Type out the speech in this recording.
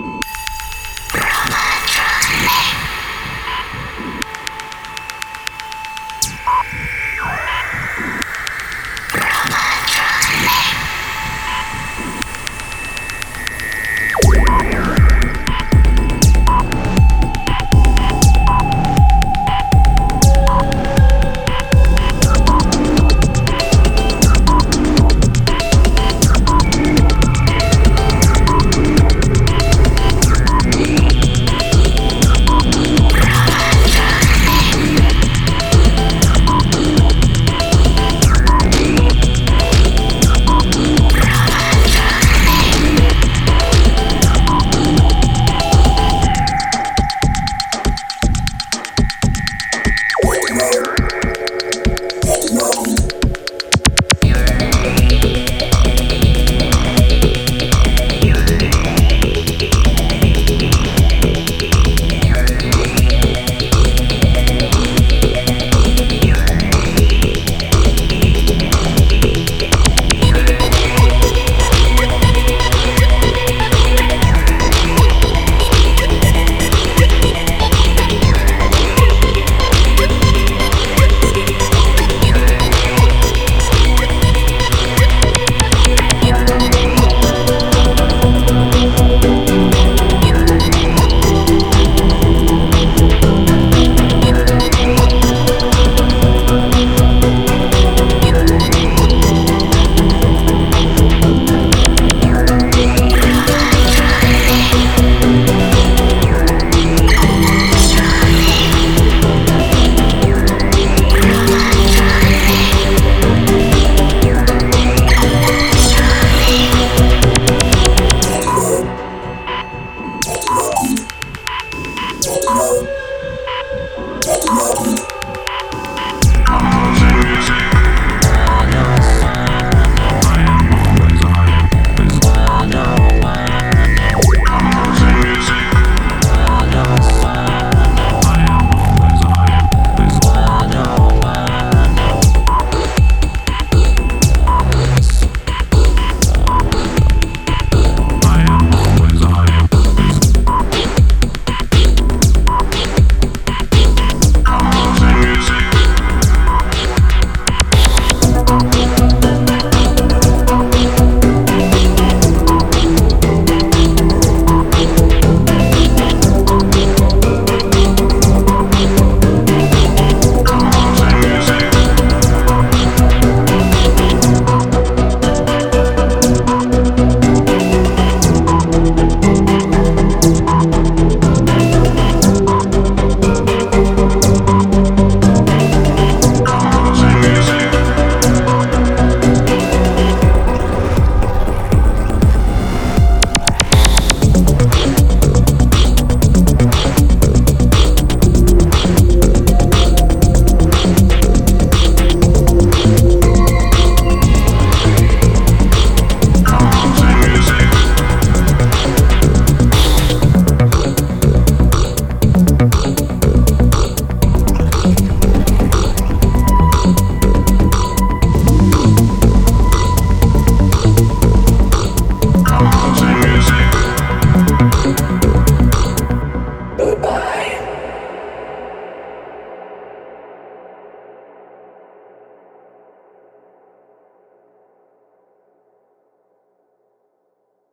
you Mary.